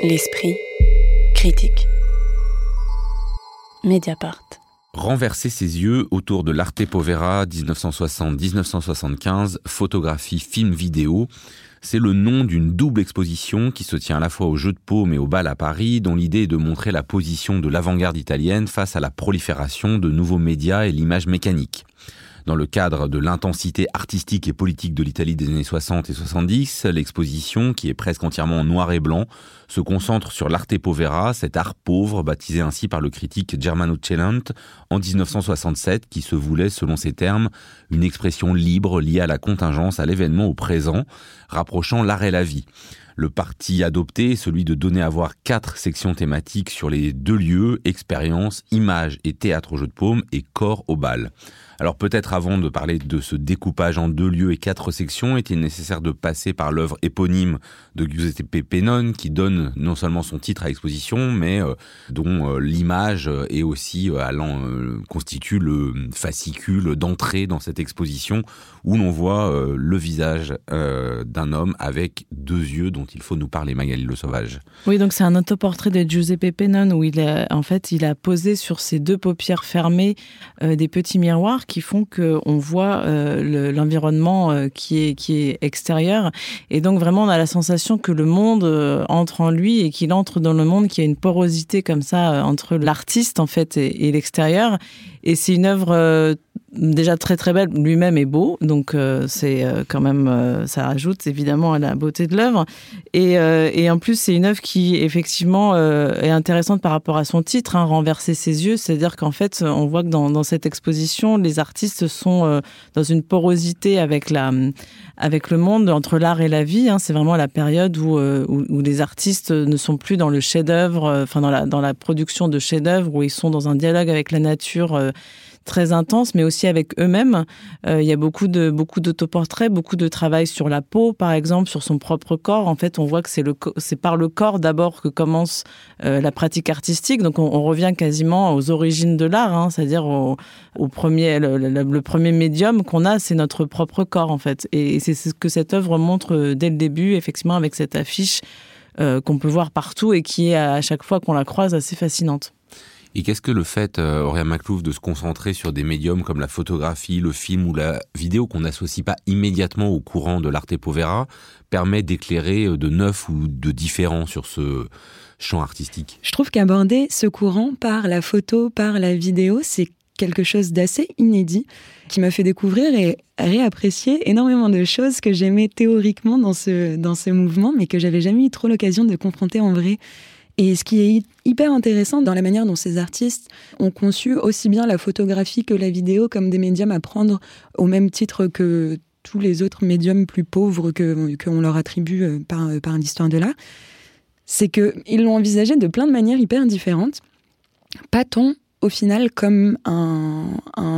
L'esprit critique. Mediapart. Renverser ses yeux autour de l'Arte Povera 1960-1975, photographie, film, vidéo, c'est le nom d'une double exposition qui se tient à la fois au Jeu de Paume et au Bal à Paris, dont l'idée est de montrer la position de l'avant-garde italienne face à la prolifération de nouveaux médias et l'image mécanique. Dans le cadre de l'intensité artistique et politique de l'Italie des années 60 et 70, l'exposition, qui est presque entièrement en noir et blanc, se concentre sur l'arte povera, cet art pauvre baptisé ainsi par le critique Germano Cellant en 1967, qui se voulait, selon ses termes, une expression libre liée à la contingence, à l'événement au présent, rapprochant l'art et la vie. Le parti adopté est celui de donner à voir quatre sections thématiques sur les deux lieux, expérience, image et théâtre au jeu de paume et corps au bal. Alors peut-être avant de parler de ce découpage en deux lieux et quatre sections, est-il nécessaire de passer par l'œuvre éponyme de Giuseppe Pennon qui donne non seulement son titre à l'exposition, mais euh, dont euh, l'image est aussi euh, allant constitue le fascicule d'entrée dans cette exposition où l'on voit le visage d'un homme avec deux yeux dont il faut nous parler Magali Le Sauvage. Oui, donc c'est un autoportrait de Giuseppe Pennon où il a, en fait il a posé sur ses deux paupières fermées des petits miroirs qui font qu'on voit euh, l'environnement euh, qui, est, qui est extérieur. Et donc vraiment, on a la sensation que le monde euh, entre en lui et qu'il entre dans le monde, qu'il y a une porosité comme ça entre l'artiste en fait et, et l'extérieur. Et c'est une œuvre déjà très très belle, lui-même est beau, donc euh, c'est euh, quand même, euh, ça ajoute évidemment à la beauté de l'œuvre. Et, en plus, c'est une œuvre qui effectivement est intéressante par rapport à son titre, hein, Renverser ses yeux, c'est-à-dire qu'en fait, on voit que dans, cette exposition, les artistes sont dans une porosité avec, la, avec le monde, entre l'art et la vie. Hein. C'est vraiment la période où, où, où, les artistes ne sont plus dans le chef-d'œuvre, enfin dans la, dans la production de chef-d'œuvre, où ils sont dans un dialogue avec la nature très intense, mais aussi avec eux-mêmes. Euh, il y a beaucoup de beaucoup d'autoportraits, beaucoup de travail sur la peau, par exemple, sur son propre corps. En fait, on voit que c'est le c'est par le corps d'abord que commence euh, la pratique artistique. Donc, on, revient quasiment aux origines de l'art, hein, c'est-à-dire au, premier le, premier médium qu'on a, c'est notre propre corps en fait. Et c'est ce que cette œuvre montre euh, dès le début, effectivement, avec cette affiche qu'on peut voir partout et qui est à chaque fois qu'on la croise assez fascinante. Et qu'est-ce que le fait, euh, Auréa Maclouf, de se concentrer sur des médiums comme la photographie, le film ou la vidéo qu'on n'associe pas immédiatement au courant de l'arte povera permet d'éclairer euh, de neuf ou de différent sur ce champ artistique? Je trouve qu'aborder ce courant par la photo, par la vidéo, c'est quelque chose d'assez inédit qui m'a fait découvrir et réapprécier énormément de choses que j'aimais théoriquement dans ce, dans ce mouvement, mais que j'avais jamais eu trop l'occasion de confronter en vrai. Et ce qui est hyper intéressant dans la manière dont ces artistes ont conçu aussi bien la photographie que la vidéo comme des médiums à prendre au même titre que tous les autres médiums plus pauvres que qu'on leur attribue euh, par, euh, par l'histoire de l'art, c'est qu'ils l'ont envisagé de plein de manières hyper différentes. Pas tant au final comme un,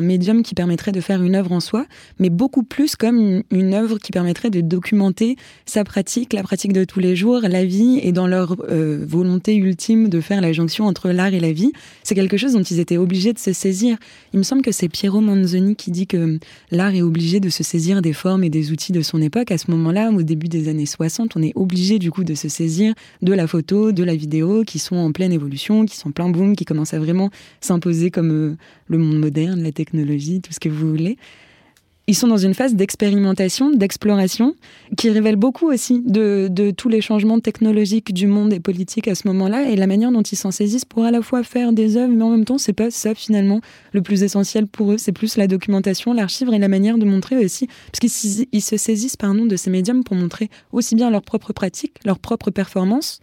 médium qui permettrait de faire une œuvre en soi, mais beaucoup plus comme une, œuvre qui permettrait de documenter sa pratique, la pratique de tous les jours, la vie, et dans leur euh, volonté ultime de faire la jonction entre l'art et la vie. C'est quelque chose dont ils étaient obligés de se saisir. Il me semble que c'est Piero Manzoni qui dit que l'art est obligé de se saisir des formes et des outils de son époque. À ce moment-là, au début des années 60, on est obligé du coup de se saisir de la photo, de la vidéo, qui sont en pleine évolution, qui sont plein boom, qui commencent à vraiment s'imposer comme euh, le monde moderne, la technologie, tout ce que vous voulez. Ils sont dans une phase d'expérimentation, d'exploration, qui révèle beaucoup aussi de, tous les changements technologiques du monde et politique à ce moment-là, et la manière dont ils s'en saisissent pour à la fois faire des œuvres, mais en même temps, c'est pas ça finalement le plus essentiel pour eux, c'est plus la documentation, l'archive et la manière de montrer aussi, parce qu'ils se saisissent pardon, de ces médiums pour montrer aussi bien leurs propres pratiques, leurs propres performances,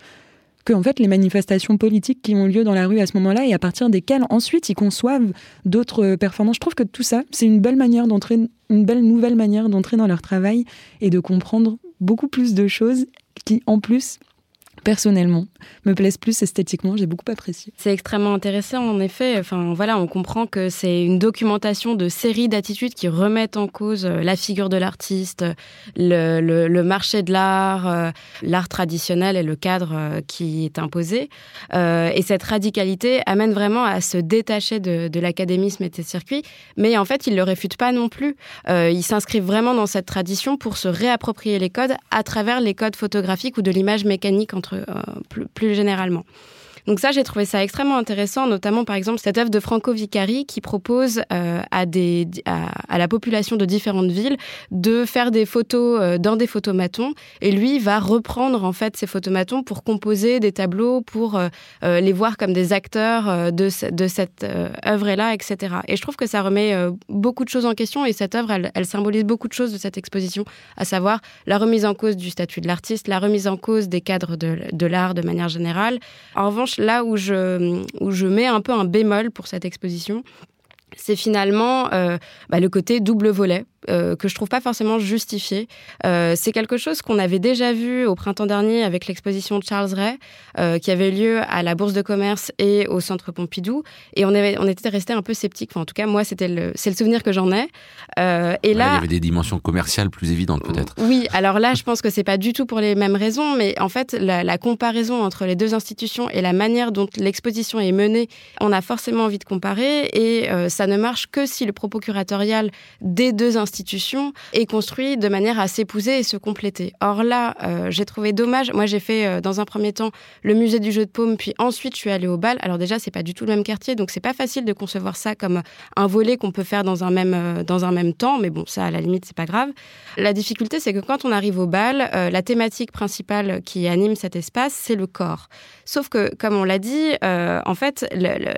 que en fait les manifestations politiques qui ont lieu dans la rue à ce moment-là et à partir desquelles ensuite ils conçoivent d'autres performances. Je trouve que tout ça, c'est une belle manière d'entrer, une belle nouvelle manière d'entrer dans leur travail et de comprendre beaucoup plus de choses qui en plus personnellement, me plaisent plus esthétiquement. J'ai beaucoup apprécié. C'est extrêmement intéressant, en effet. Enfin, voilà, on comprend que c'est une documentation de séries d'attitudes qui remettent en cause euh, la figure de l'artiste, le, marché de l'art, euh, l'art traditionnel et le cadre euh, qui est imposé. et cette radicalité amène vraiment à se détacher de, de l'académisme et des circuits. Mais en fait, ils ne le réfutent pas non plus. ils s'inscrivent vraiment dans cette tradition pour se réapproprier les codes à travers les codes photographiques ou de l'image mécanique entre plus généralement. Donc ça, j'ai trouvé ça extrêmement intéressant, notamment par exemple cette œuvre de Franco Vicari qui propose euh, à, la population de différentes villes de faire des photos euh, dans des photomatons. Et lui va reprendre en fait ces photomatons pour composer des tableaux, pour euh, les voir comme des acteurs de, cette œuvre-là, etc. Et je trouve que ça remet beaucoup de choses en question et cette œuvre, elle, elle, symbolise beaucoup de choses de cette exposition, à savoir la remise en cause du statut de l'artiste, la remise en cause des cadres de, de l'art de manière générale. En revanche, là où je, où je mets un peu un bémol pour cette exposition, c'est finalement euh, bah, le côté double volet. Euh, que je trouve pas forcément justifié. Euh, c'est quelque chose qu'on avait déjà vu au printemps dernier avec l'exposition de Charles Ray, qui avait lieu à la Bourse de commerce et au Centre Pompidou. Et on, avait, on était resté un peu sceptique. Enfin, en tout cas, moi, c'était le, c'est le souvenir que j'en ai. et là, il y avait des dimensions commerciales plus évidentes, peut-être. Oui, alors là, je pense que c'est pas du tout pour les mêmes raisons, mais en fait, la, la comparaison entre les deux institutions et la manière dont l'exposition est menée, on a forcément envie de comparer, et ça ne marche que si le propos curatorial des deux institutions est construit de manière à s'épouser et se compléter. Or là, euh, j'ai trouvé dommage. Moi, j'ai fait euh, dans un premier temps le musée du jeu de paume, puis ensuite je suis allée au bal. Alors déjà, c'est pas du tout le même quartier, donc c'est pas facile de concevoir ça comme un volet qu'on peut faire dans un même euh, dans un même temps. Mais bon, ça, à la limite, c'est pas grave. La difficulté, c'est que quand on arrive au bal, la thématique principale qui anime cet espace, c'est le corps. Sauf que, comme on l'a dit, en fait,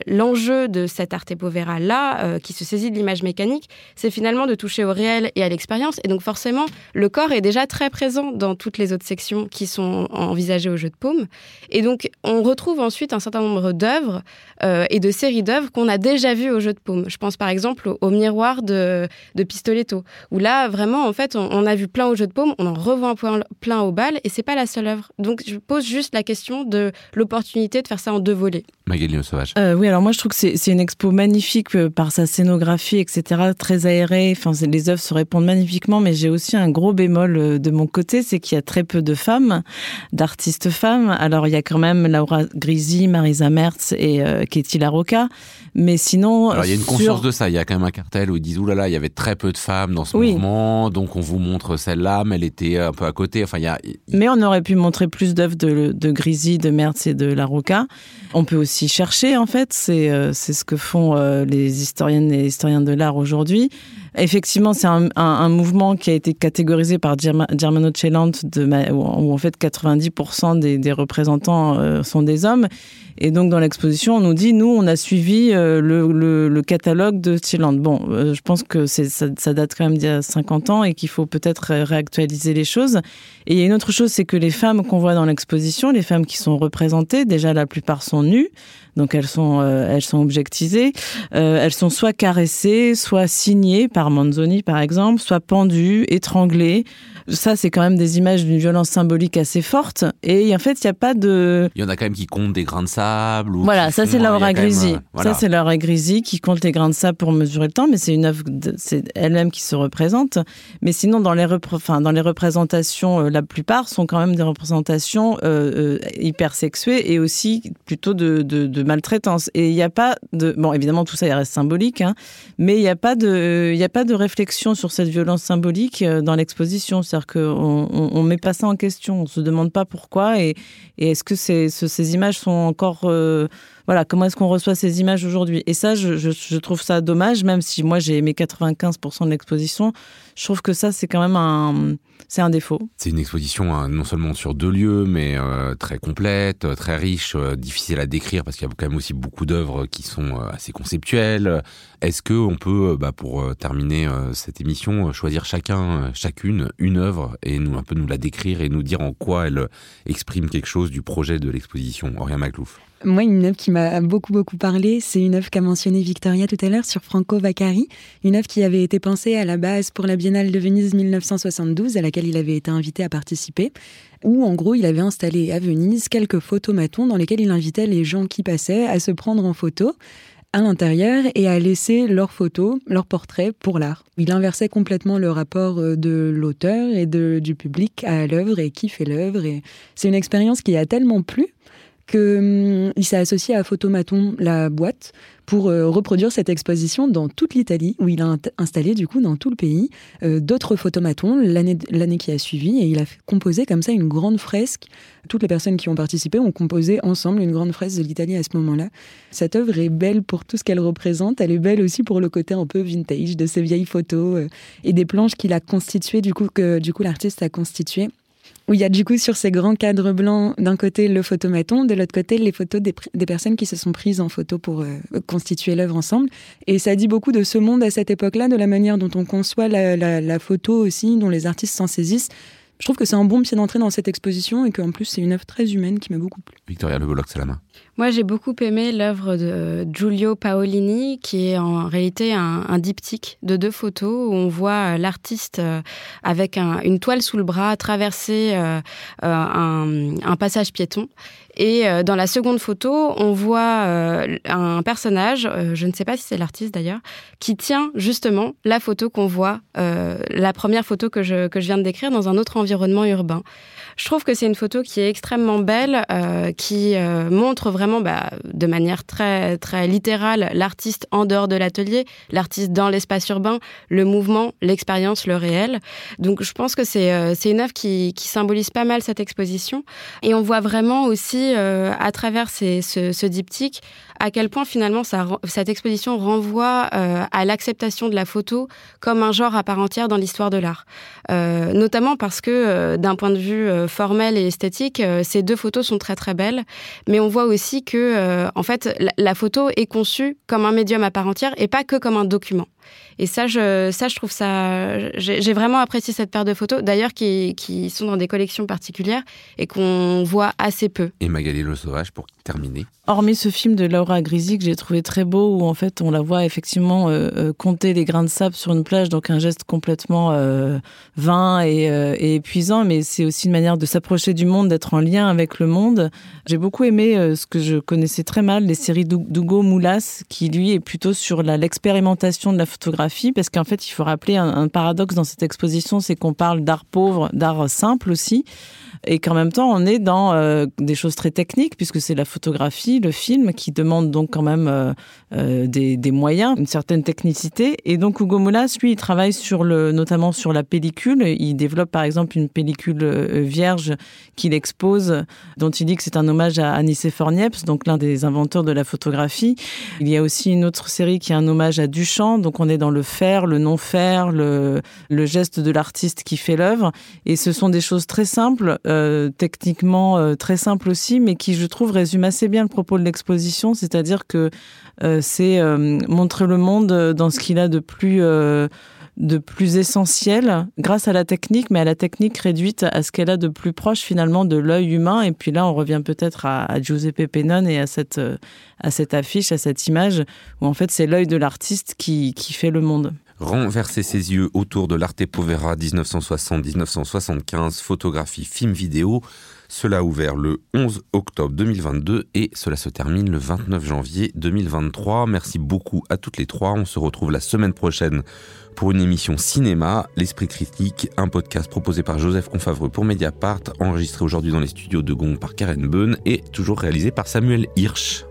l'enjeu de cet arte povera là, qui se saisit de l'image mécanique, c'est finalement de toucher au réel et à l'expérience. Et donc forcément, le corps est déjà très présent dans toutes les autres sections qui sont envisagées au jeu de paume. Et donc on retrouve ensuite un certain nombre d'œuvres euh, et de séries d'œuvres qu'on a déjà vues au jeu de paume. Je pense par exemple au, miroir de, de, Pistoletto, où là vraiment en fait on, a vu plein au jeu de paume, on en revoit un plein au bal et c'est pas la seule œuvre. Donc je pose juste la question de l'opportunité de faire ça en deux volets. Magali Sauvage. Euh, oui, alors moi je trouve que c'est une expo magnifique euh, par sa scénographie, etc., très aérée. Enfin, les œuvres se répondent magnifiquement, mais j'ai aussi un gros bémol euh, de mon côté, c'est qu'il y a très peu de femmes, d'artistes femmes. Alors il y a quand même Laura Grisi, Marisa Mertz et euh, Katie Larocca, mais sinon... Alors il y a une conscience de ça, il y a quand même un cartel où ils disent, oulala, il y avait très peu de femmes dans ce mouvement, donc on vous montre celle-là, mais elle était un peu à côté. Enfin, il y a... Mais on aurait pu montrer plus d'œuvres de, de Grisi, de Mertz et de Larocca. On peut aussi chercher, en fait, c'est euh, ce que font les historiennes et historiens de l'art aujourd'hui. Effectivement, c'est un, un, un, mouvement qui a été catégorisé par Germano Celant, de, où en fait 90% des, des représentants euh, sont des hommes. Et donc dans l'exposition, on nous dit, nous, on a suivi euh, le, le, catalogue de Celant. Bon, euh, je pense que ça, date quand même d'il y a 50 ans et qu'il faut peut-être réactualiser les choses. Et une autre chose, c'est que les femmes qu'on voit dans l'exposition, les femmes qui sont représentées, déjà la plupart sont nues. Donc elles sont, euh, elles sont objectisées. Euh, elles sont soit caressées, soit signées par Manzoni par exemple, soit pendues, étranglées ça, c'est quand même des images d'une violence symbolique assez forte. Et en fait, il n'y a pas de. Il y en a quand même qui comptent des grains de sable. Ou voilà, ça, c'est Laura Grisi. Ça, c'est Laura Grisi qui compte les grains de sable pour mesurer le temps, mais c'est une œuvre, c'est elle-même qui se représente. Mais sinon, dans les, enfin, dans les représentations, euh, la plupart sont quand même des représentations euh, euh, hyper sexuées et aussi plutôt de, de, de maltraitance. Et il n'y a pas de. Bon, évidemment, tout ça, il reste symbolique, hein, mais il n'y a, pas de, a pas de réflexion sur cette violence symbolique dans l'exposition. C'est-à-dire qu'on on, met pas ça en question, on se demande pas pourquoi et, est-ce que ces, ces, images sont encore euh, voilà comment est-ce qu'on reçoit ces images aujourd'hui? Et ça je, trouve ça dommage même si moi j'ai aimé 95% de l'exposition je trouve que ça c'est quand même un c'est un défaut. C'est une exposition hein, non seulement sur deux lieux, mais euh, très complète, euh, très riche, euh, difficile à décrire parce qu'il y a quand même aussi beaucoup d'œuvres qui sont assez conceptuelles. Est-ce que on peut, bah, pour terminer cette émission, choisir chacun, chacune une œuvre et nous un peu nous la décrire et nous dire en quoi elle exprime quelque chose du projet de l'exposition? Aurélien Maclouf. Moi, une œuvre qui m'a beaucoup, beaucoup parlé, c'est une œuvre qu'a mentionnée Victoria tout à l'heure sur Franco Vaccari, une œuvre qui avait été pensée à la base pour la Biennale de Venise 1972, à laquelle il avait été invité à participer, où en gros, il avait installé à Venise quelques photomatons dans lesquels il invitait les gens qui passaient à se prendre en photo à l'intérieur et à laisser leurs photos, leurs portraits pour l'art. Il inversait complètement le rapport euh, de l'auteur et du public à l'œuvre et qui fait l'œuvre. C'est une expérience qui a tellement plu qu'il hum, s'est associé à Photomaton, la boîte, pour euh, reproduire cette exposition dans toute l'Italie, où il a installé du coup dans tout le pays euh, d'autres photomatons l'année qui a suivi, et il a composé comme ça une grande fresque. Toutes les personnes qui ont participé ont composé ensemble une grande fresque de l'Italie à ce moment-là. Cette œuvre est belle pour tout ce qu'elle représente, elle est belle aussi pour le côté un peu vintage de ces vieilles photos euh, et des planches qu'il a constituées, du coup que du coup l'artiste a constituées où il y a du coup sur ces grands cadres blancs, d'un côté le photomaton, de l'autre côté les photos des, personnes qui se sont prises en photo pour euh, constituer l'œuvre ensemble. Et ça dit beaucoup de ce monde à cette époque-là, de la manière dont on conçoit la, la photo aussi, dont les artistes s'en saisissent je trouve que c'est un bon pied d'entrée dans cette exposition et qu'en plus c'est une œuvre très humaine qui m'a beaucoup plu. Victoria Le Bolloc, c'est la main. Moi j'ai beaucoup aimé l'œuvre de Giulio Paolini qui est en réalité un, diptyque de deux photos où on voit euh, l'artiste euh, avec une toile sous le bras traverser euh, un, un passage piéton et euh, dans la seconde photo, on voit euh, un personnage, euh, je ne sais pas si c'est l'artiste d'ailleurs, qui tient justement la photo qu'on voit, la première photo que je, que je viens de décrire dans un autre environnement urbain. Je trouve que c'est une photo qui est extrêmement belle, qui montre vraiment bah, de manière très, très littérale l'artiste en dehors de l'atelier, l'artiste dans l'espace urbain, le mouvement, l'expérience, le réel. Donc je pense que c'est une œuvre qui, qui symbolise pas mal cette exposition. Et on voit vraiment aussi euh, à travers ce, diptyque à quel point finalement cette exposition renvoie euh, à l'acceptation de la photo comme un genre à part entière dans l'histoire de l'art. Euh, notamment parce que d'un point de vue formel et esthétique, ces deux photos sont très très belles, mais on voit aussi que en fait la photo est conçue comme un médium à part entière et pas que comme un document. Et ça, je, ça, je trouve ça. J'ai vraiment apprécié cette paire de photos, d'ailleurs, qui, qui, sont dans des collections particulières et qu'on voit assez peu. Et Magali Le Sauvage, pour terminer. Hormis ce film de Laura Grisi que j'ai trouvé très beau, où en fait on la voit effectivement euh, euh, compter les grains de sable sur une plage, donc un geste complètement euh, vain et, et, épuisant, mais c'est aussi une manière de s'approcher du monde, d'être en lien avec le monde. J'ai beaucoup aimé ce que je connaissais très mal, les séries d'Hugo Moulas, qui lui est plutôt sur l'expérimentation de la photographie, parce qu'en fait, il faut rappeler un, paradoxe dans cette exposition, c'est qu'on parle d'art pauvre, d'art simple aussi, et qu'en même temps, on est dans euh, des choses très techniques, puisque c'est la photographie, le film, qui demande donc quand même euh, euh, des, moyens, une certaine technicité. Et donc, Hugo Molas, lui, il travaille notamment sur la pellicule. Il développe, par exemple, une pellicule vierge qu'il expose, dont il dit que c'est un hommage à Nicéphore Niepce, donc l'un des inventeurs de la photographie. Il y a aussi une autre série qui est un hommage à Duchamp, donc on est dans le faire, le non-faire, le geste de l'artiste qui fait l'œuvre. Et ce sont des choses très simples, euh, techniquement euh, très simple aussi, mais qui, je trouve, résume assez bien le propos de l'exposition, c'est-à-dire que euh, c'est montrer le monde dans ce qu'il a de plus de plus essentiel grâce à la technique, mais à la technique réduite à ce qu'elle a de plus proche finalement de l'œil humain. Et puis là, on revient peut-être à, Giuseppe Pennon et à cette, à cette affiche, à cette image où en fait c'est l'œil de l'artiste qui, qui fait le monde renverser ses yeux autour de l'Arte Povera 1960-1975, photographie, film vidéo. Cela a ouvert le 11 octobre 2022 et cela se termine le 29 janvier 2023. Merci beaucoup à toutes les trois. On se retrouve la semaine prochaine pour une émission cinéma, L'Esprit Critique, un podcast proposé par Joseph Confavreux pour Mediapart, enregistré aujourd'hui dans les studios de Gong par Karen Beun et toujours réalisé par Samuel Hirsch.